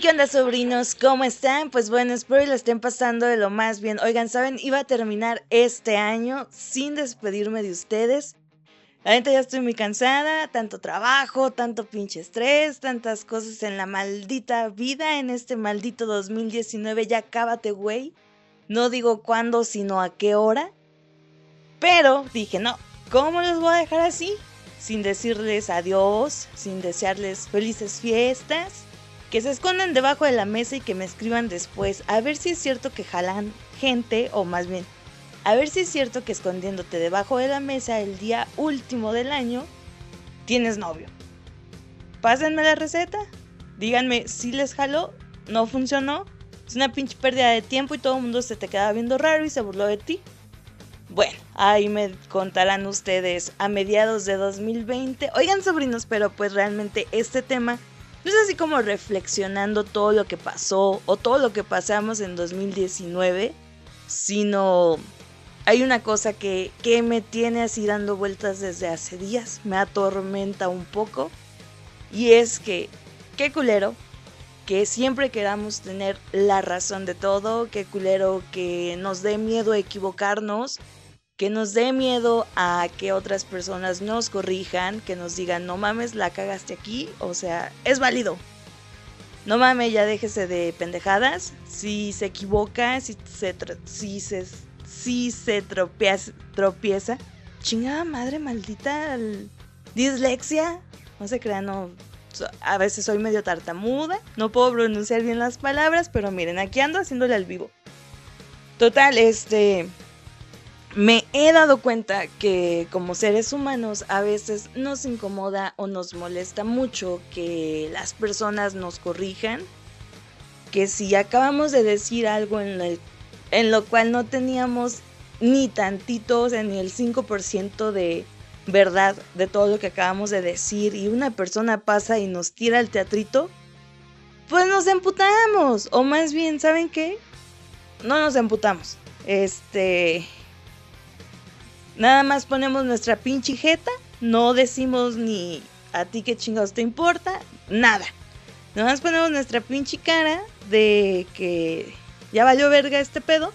¿qué onda sobrinos? ¿Cómo están? Pues bueno, espero que la estén pasando de lo más bien. Oigan, ¿saben? Iba a terminar este año sin despedirme de ustedes. La neta ya estoy muy cansada, tanto trabajo, tanto pinche estrés, tantas cosas en la maldita vida, en este maldito 2019. Ya cábate, güey. No digo cuándo, sino a qué hora. Pero dije, no, ¿cómo los voy a dejar así? Sin decirles adiós, sin desearles felices fiestas que se escondan debajo de la mesa y que me escriban después, a ver si es cierto que jalan gente, o más bien, a ver si es cierto que escondiéndote debajo de la mesa el día último del año, tienes novio. Pásenme la receta, díganme si les jaló, no funcionó, es una pinche pérdida de tiempo y todo el mundo se te queda viendo raro y se burló de ti. Bueno, ahí me contarán ustedes a mediados de 2020. Oigan, sobrinos, pero pues realmente este tema no es así como reflexionando todo lo que pasó o todo lo que pasamos en 2019, sino hay una cosa que, que me tiene así dando vueltas desde hace días, me atormenta un poco, y es que, qué culero, que siempre queramos tener la razón de todo, qué culero que nos dé miedo equivocarnos, que nos dé miedo a que otras personas nos corrijan, que nos digan, no mames, la cagaste aquí, o sea, es válido. No mames, ya déjese de pendejadas. Si se equivoca, si se, si se, si se tropieza, tropieza, chingada madre maldita, dislexia, no se crean, no, a veces soy medio tartamuda, no puedo pronunciar bien las palabras, pero miren, aquí ando haciéndole al vivo. Total, este, me he dado cuenta que como seres humanos a veces nos incomoda o nos molesta mucho que las personas nos corrijan, que si acabamos de decir algo en, en lo cual no teníamos ni tantito, o sea, ni el 5% de verdad de todo lo que acabamos de decir y una persona pasa y nos tira el teatrito, pues nos emputamos. O más bien, ¿saben qué? No nos emputamos. Este, Nada más ponemos nuestra pinche jeta, no decimos ni a ti qué chingados te importa, nada. Nada más ponemos nuestra pinche cara de que ya valió verga este pedo.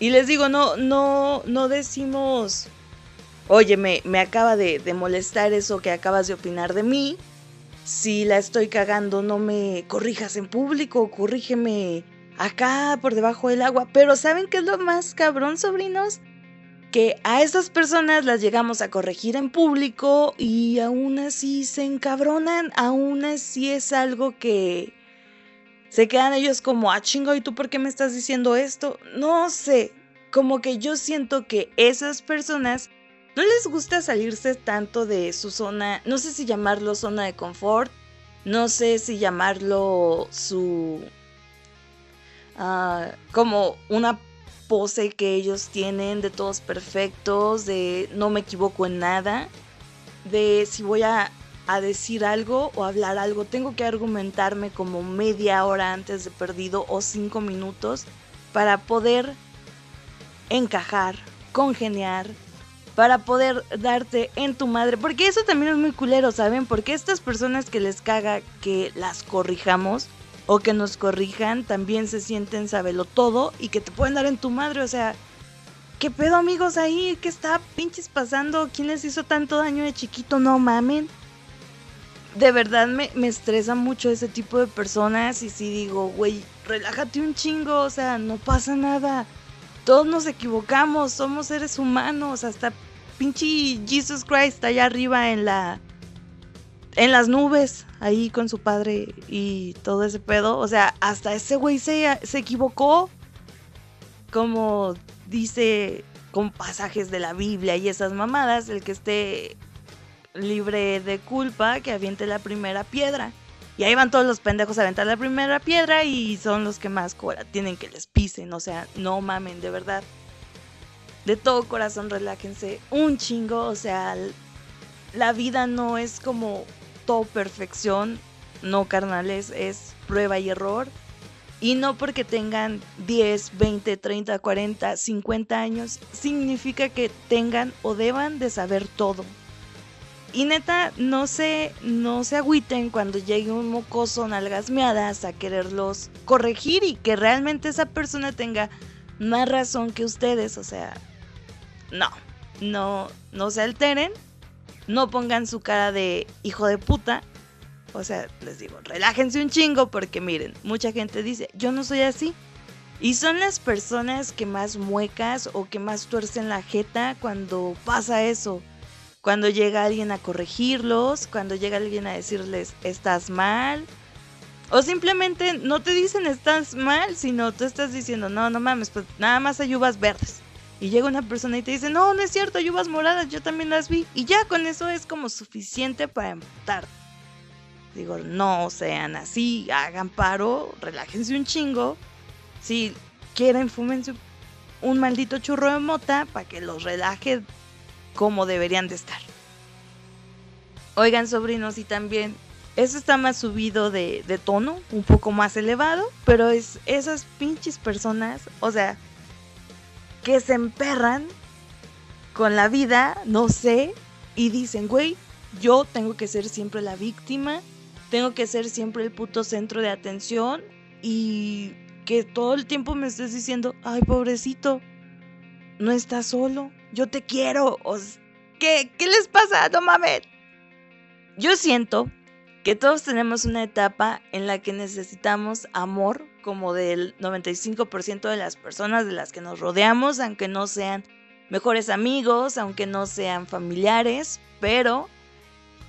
Y les digo, no, no, no decimos, oye, me, me acaba de, de molestar eso que acabas de opinar de mí. Si la estoy cagando, no me corrijas en público, corrígeme acá por debajo del agua. Pero ¿saben qué es lo más cabrón, sobrinos? Que a esas personas las llegamos a corregir en público y aún así se encabronan, aún así es algo que se quedan ellos como, ah chingo, ¿y tú por qué me estás diciendo esto? No sé, como que yo siento que esas personas no les gusta salirse tanto de su zona, no sé si llamarlo zona de confort, no sé si llamarlo su... Uh, como una pose que ellos tienen de todos perfectos, de no me equivoco en nada, de si voy a, decir algo o hablar algo, tengo que argumentarme como media hora antes de perdido o cinco minutos para poder encajar, congeniar, para poder darte en tu madre. Porque eso también es muy culero, ¿saben? Porque estas personas que les caga que las corrijamos, o que nos corrijan, también se sienten sabelo todo y que te pueden dar en tu madre, o sea, ¿qué pedo amigos ahí? ¿Qué está pinches pasando? ¿Quién les hizo tanto daño de chiquito? No mamen. De verdad me, me estresa mucho ese tipo de personas y si digo, güey, relájate un chingo, o sea, no pasa nada. Todos nos equivocamos, somos seres humanos, hasta pinche Jesus Christ allá arriba en la en las nubes, ahí con su padre y todo ese pedo. O sea, hasta ese güey se, se equivocó. Como dice con pasajes de la Biblia y esas mamadas, el que esté libre de culpa, que aviente la primera piedra. Y ahí van todos los pendejos a aventar la primera piedra y son los que más cora tienen que les pisen. O sea, no mamen, de verdad. De todo corazón, relájense un chingo. O sea, la vida no es como perfección, no carnales, es prueba y error. Y no porque tengan 10, 20, 30, 40, 50 años, significa que tengan o deban de saber todo. Y neta, no se, no se agüiten cuando llegue un mocoso nalgas miadas a quererlos corregir y que realmente esa persona tenga más razón que ustedes. O sea, no, no, no se alteren, no pongan su cara de hijo de puta. O sea, les digo, relájense un chingo porque miren, mucha gente dice, yo no soy así. Y son las personas que más muecas o que más tuercen la jeta cuando pasa eso. Cuando llega alguien a corregirlos, cuando llega alguien a decirles estás mal. O simplemente no te dicen estás mal, sino tú estás diciendo no, no mames, pues nada más hay uvas verdes. Y llega una persona y te dice no, no es cierto, uvas moradas, yo también las vi. Y ya con eso es como suficiente para emputar. Digo, no sean así, hagan paro, relájense un chingo si quieren, fúmense un maldito churro de mota para que los relaje como deberían de estar. Oigan, sobrinos, y también eso está más subido de, de, tono, un poco más elevado, pero es esas pinches personas, o sea, que se emperran con la vida, no sé, y dicen, güey, yo tengo que ser siempre la víctima, tengo que ser siempre el puto centro de atención y que todo el tiempo me estés diciendo, ay, pobrecito, no estás solo, yo te quiero. ¿Qué, ¿Qué les pasa? No mames. Yo siento que todos tenemos una etapa en la que necesitamos amor, como del 95% de las personas de las que nos rodeamos, aunque no sean mejores amigos, aunque no sean familiares, pero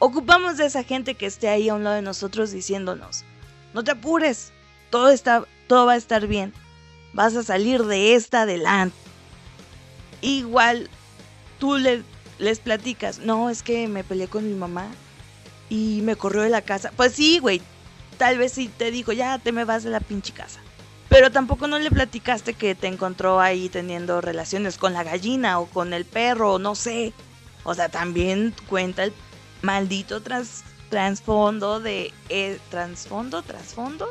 ocupamos de esa gente que esté ahí a un lado de nosotros diciéndonos, no te apures, todo está todo va a estar bien. Vas a salir de esta adelante. Igual tú le, les platicas, no, es que me peleé con mi mamá y me corrió de la casa. Pues sí, güey, tal vez sí te dijo, ya te me vas de la pinche casa. Pero tampoco no le platicaste que te encontró ahí teniendo relaciones con la gallina o con el perro, no sé. O sea, también cuenta el maldito trans, trasfondo de... Eh, ¿Trasfondo? ¿Trasfondo?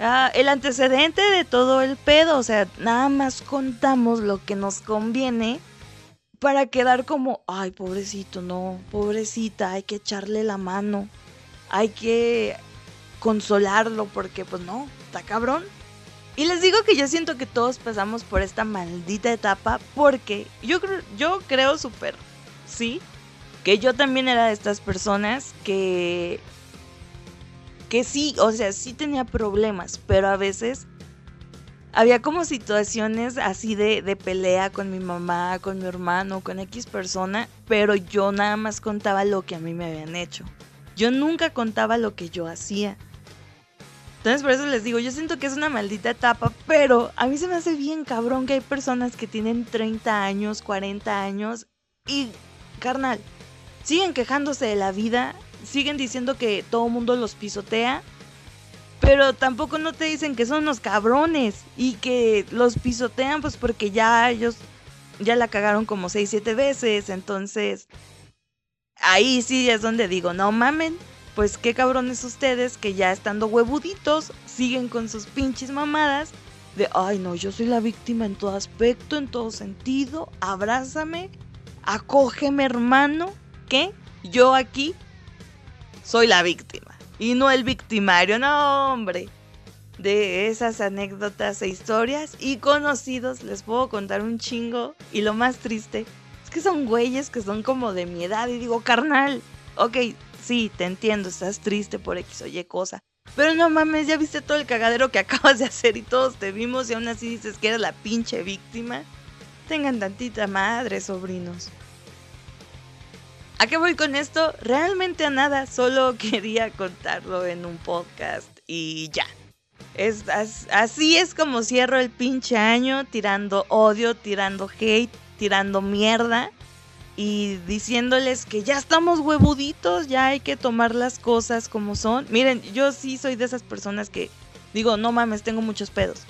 Ah, el antecedente de todo el pedo, o sea, nada más contamos lo que nos conviene para quedar como, ay, pobrecito, no, pobrecita, hay que echarle la mano, hay que consolarlo porque pues no, está cabrón. Y les digo que yo siento que todos pasamos por esta maldita etapa porque yo, yo creo súper, sí, que yo también era de estas personas que que sí, o sea, sí tenía problemas, pero a veces había como situaciones así de, de, pelea con mi mamá, con mi hermano, con X persona, pero yo nada más contaba lo que a mí me habían hecho. Yo nunca contaba lo que yo hacía. Entonces por eso les digo, yo siento que es una maldita etapa, pero a mí se me hace bien cabrón que hay personas que tienen 30 años, 40 años y, carnal, siguen quejándose de la vida siguen diciendo que todo mundo los pisotea, pero tampoco no te dicen que son unos cabrones y que los pisotean pues porque ya ellos ya la cagaron como 6, 7 veces, entonces ahí sí es donde digo, no mamen, pues qué cabrones ustedes que ya estando huevuditos siguen con sus pinches mamadas de, ay no, yo soy la víctima en todo aspecto, en todo sentido, abrázame, acógeme hermano, ¿qué? Yo aquí soy la víctima y no el victimario, no hombre. De esas anécdotas e historias y conocidos les puedo contar un chingo y lo más triste es que son güeyes que son como de mi edad y digo, carnal, ok, sí, te entiendo, estás triste por X o Y cosa. Pero no mames, ya viste todo el cagadero que acabas de hacer y todos te vimos y aún así dices que eres la pinche víctima. Tengan tantita madre, sobrinos. ¿A qué voy con esto? Realmente a nada, solo quería contarlo en un podcast y ya. Es, así es como cierro el pinche año, tirando odio, tirando hate, tirando mierda y diciéndoles que ya estamos huevuditos, ya hay que tomar las cosas como son. Miren, yo sí soy de esas personas que digo, no mames, tengo muchos pedos.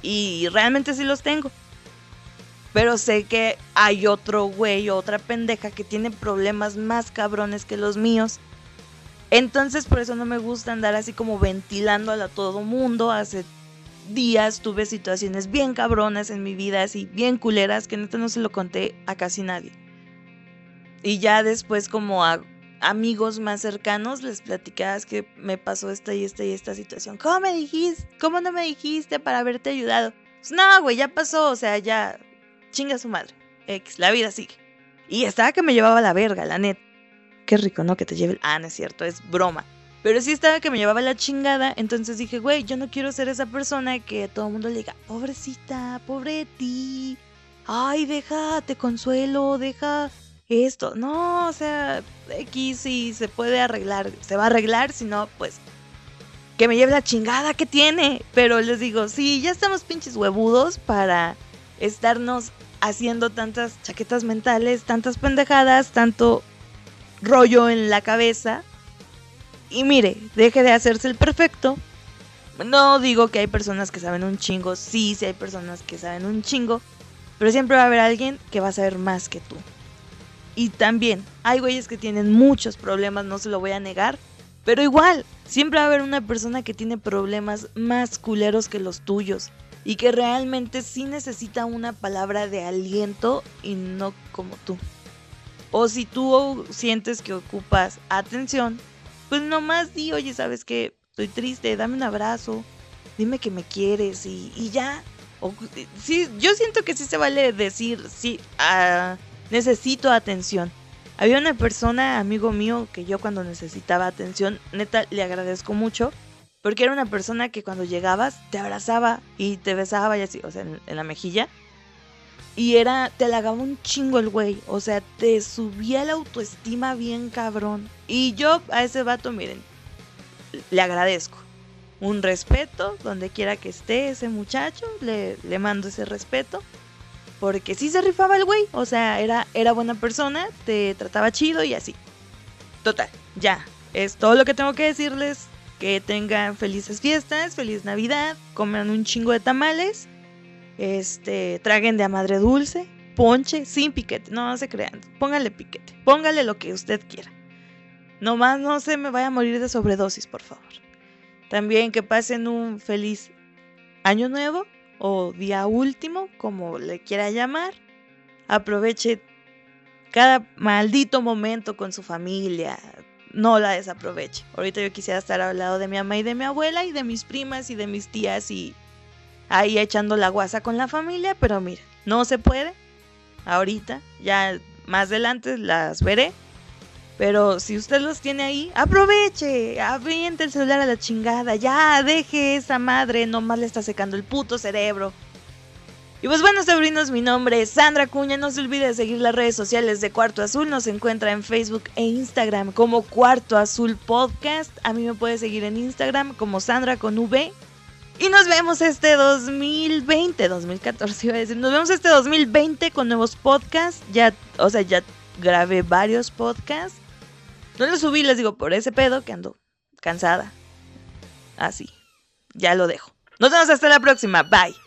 Y realmente sí los tengo. Pero sé que hay otro güey o otra pendeja que tiene problemas más cabrones que los míos. Entonces por eso no me gusta andar así como ventilando a todo mundo. Hace días tuve situaciones bien cabronas en mi vida, así bien culeras, que neta no se lo conté a casi nadie. y ya después como a amigos más cercanos les platicabas que me pasó esta y esta y esta situación. ¿Cómo me dijiste? ¿Cómo no me dijiste para haberte ayudado? Pues no, güey, ya pasó, o sea, ya chinga su madre. X, la vida sigue. Y estaba que me llevaba la verga, la net. Qué rico, ¿no? Que te lleve el... Ah, no es cierto, es broma. Pero sí estaba que me llevaba la chingada, entonces dije, güey, yo no quiero ser esa persona que todo el mundo le diga, pobrecita, pobre ti, ay, deja, te consuelo, deja esto. No, o sea, X sí se puede arreglar, se va a arreglar, si no, pues que me lleve la chingada que tiene. Pero les digo, sí, ya estamos pinches huevudos para estarnos haciendo tantas chaquetas mentales, tantas pendejadas, tanto rollo en la cabeza y mire, deje de hacerse el perfecto. No digo que hay personas que saben un chingo, sí, sí hay personas que saben un chingo, pero siempre va a haber alguien que va a saber más que tú. Y también, hay güeyes que tienen muchos problemas, no se lo voy a negar, pero igual, siempre va a haber una persona que tiene problemas más culeros que los tuyos y que realmente sí necesita una palabra de aliento y no como tú. O si tú sientes que ocupas atención, pues nomás di, oye, ¿sabes qué? Estoy triste, dame un abrazo, dime que me quieres y, ya. sí, yo siento que sí se vale decir, sí, ah, necesito atención. Había una persona, amigo mío, que yo cuando necesitaba atención, neta, le agradezco mucho, porque era una persona que cuando llegabas te abrazaba y te besaba y así, o sea, en, en la mejilla. Y era, te halagaba un chingo el güey. O sea, te subía la autoestima bien cabrón. Y yo a ese vato, miren, le agradezco. Un respeto, donde quiera que esté ese muchacho, le, le mando ese respeto. Porque sí se rifaba el güey. O sea, era, era buena persona, te trataba chido y así. Total, ya. Es todo lo que tengo que decirles. Que tengan felices fiestas, feliz Navidad, coman un chingo de tamales este, traguen de a madre dulce, ponche, sin piquete, no, se crean, póngale piquete, póngale lo que usted quiera. Nomás no se me vaya a morir de sobredosis, por favor. También que pasen un feliz año nuevo o día último, como le quiera llamar. Aproveche cada maldito momento con su familia. No la desaproveche. Ahorita yo quisiera estar al lado de mi mamá y de mi abuela y de mis primas y de mis tías y ahí echando la guasa con la familia, pero mira, no se puede. Ahorita, ya más adelante las veré. Pero si usted los tiene ahí, aproveche, aviente el celular a la chingada, ya deje esa madre, nomás le está secando el puto cerebro. Y pues bueno, sobrinos, mi nombre es Sandra Cuña. No se olvide de seguir las redes sociales de Cuarto Azul. Nos encuentra en Facebook e Instagram como Cuarto Azul Podcast. A mí me puede seguir en Instagram como Sandra con V. Y nos vemos este 2020, 2014 iba a decir. Nos vemos este 2020 con nuevos podcasts. Ya, o sea, ya grabé varios podcasts. No los subí, les digo, por ese pedo que ando cansada. Así. Ya lo dejo. Nos vemos hasta la próxima. Bye.